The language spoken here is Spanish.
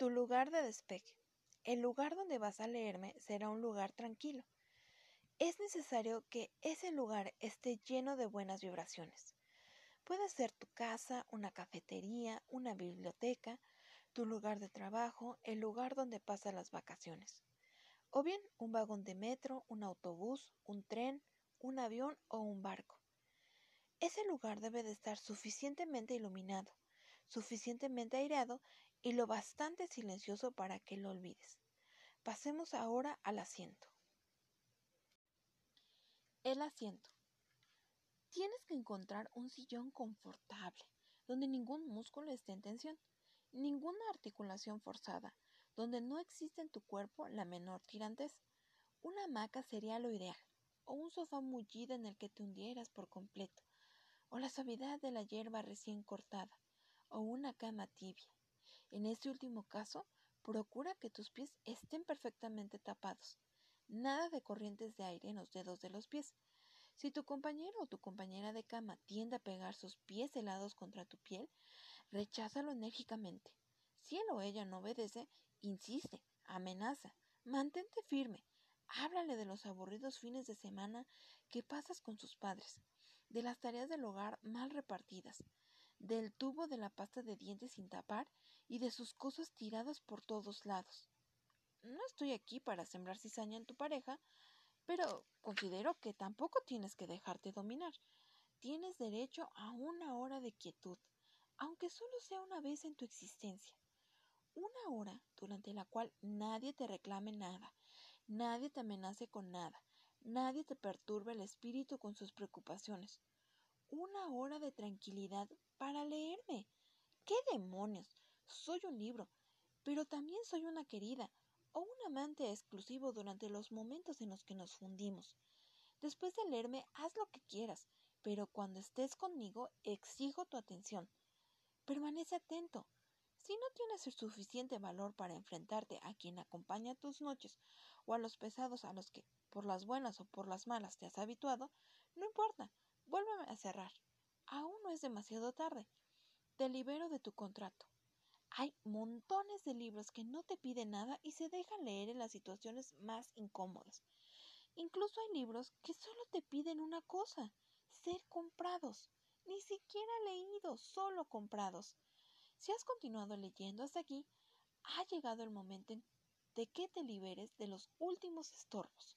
Tu lugar de despegue. El lugar donde vas a leerme será un lugar tranquilo. Es necesario que ese lugar esté lleno de buenas vibraciones. Puede ser tu casa, una cafetería, una biblioteca, tu lugar de trabajo, el lugar donde pasas las vacaciones. O bien un vagón de metro, un autobús, un tren, un avión o un barco. Ese lugar debe de estar suficientemente iluminado, suficientemente aireado y lo bastante silencioso para que lo olvides. Pasemos ahora al asiento. El asiento. Tienes que encontrar un sillón confortable, donde ningún músculo esté en tensión, ninguna articulación forzada, donde no existe en tu cuerpo la menor tirantez. Una hamaca sería lo ideal, o un sofá mullido en el que te hundieras por completo, o la suavidad de la hierba recién cortada, o una cama tibia. En este último caso, procura que tus pies estén perfectamente tapados. Nada de corrientes de aire en los dedos de los pies. Si tu compañero o tu compañera de cama tiende a pegar sus pies helados contra tu piel, recházalo enérgicamente. Si él o ella no obedece, insiste, amenaza, mantente firme, háblale de los aburridos fines de semana que pasas con sus padres de las tareas del hogar mal repartidas, del tubo de la pasta de dientes sin tapar y de sus cosas tiradas por todos lados. No estoy aquí para sembrar cizaña en tu pareja, pero considero que tampoco tienes que dejarte dominar. Tienes derecho a una hora de quietud, aunque solo sea una vez en tu existencia. Una hora durante la cual nadie te reclame nada, nadie te amenace con nada, Nadie te perturbe el espíritu con sus preocupaciones. Una hora de tranquilidad para leerme. ¿Qué demonios? Soy un libro, pero también soy una querida o un amante exclusivo durante los momentos en los que nos fundimos. Después de leerme, haz lo que quieras, pero cuando estés conmigo, exijo tu atención. Permanece atento. Si no tienes el suficiente valor para enfrentarte a quien acompaña tus noches o a los pesados a los que por las buenas o por las malas te has habituado, no importa, vuélveme a cerrar. Aún no es demasiado tarde. Te libero de tu contrato. Hay montones de libros que no te piden nada y se dejan leer en las situaciones más incómodas. Incluso hay libros que solo te piden una cosa, ser comprados. Ni siquiera leídos, solo comprados. Si has continuado leyendo hasta aquí, ha llegado el momento de que te liberes de los últimos estorbos.